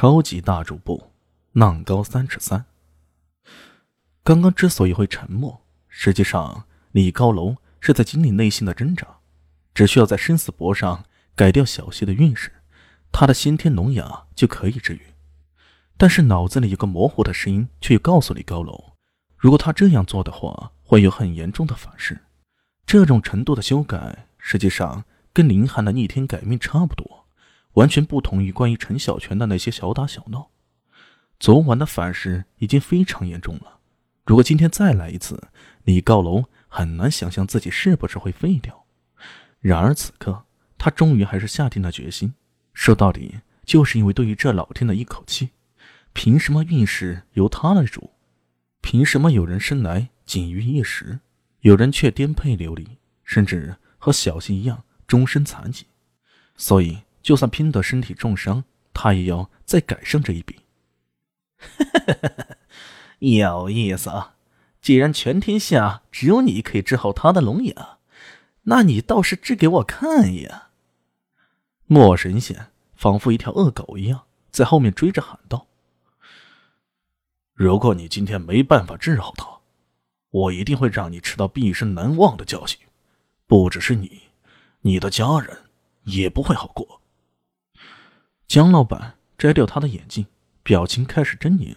超级大主播，浪高三尺三。刚刚之所以会沉默，实际上李高楼是在经历内心的挣扎，只需要在生死簿上改掉小溪的运势，他的先天聋哑就可以治愈。但是脑子里有个模糊的声音，却告诉李高楼，如果他这样做的话，会有很严重的反噬。这种程度的修改，实际上跟林寒的逆天改命差不多。完全不同于关于陈小泉的那些小打小闹，昨晚的反噬已经非常严重了。如果今天再来一次，李高楼很难想象自己是不是会废掉。然而此刻，他终于还是下定了决心。说到底，就是因为对于这老天的一口气，凭什么运势由他来主？凭什么有人生来仅于一时，有人却颠沛流离，甚至和小溪一样终身残疾？所以。就算拼得身体重伤，他也要再赶上这一笔。有意思啊！既然全天下只有你可以治好他的龙眼，那你倒是治给我看呀！莫神仙仿佛一条恶狗一样在后面追着喊道：“如果你今天没办法治好他，我一定会让你吃到毕生难忘的教训。不只是你，你的家人也不会好过。”江老板摘掉他的眼镜，表情开始狰狞。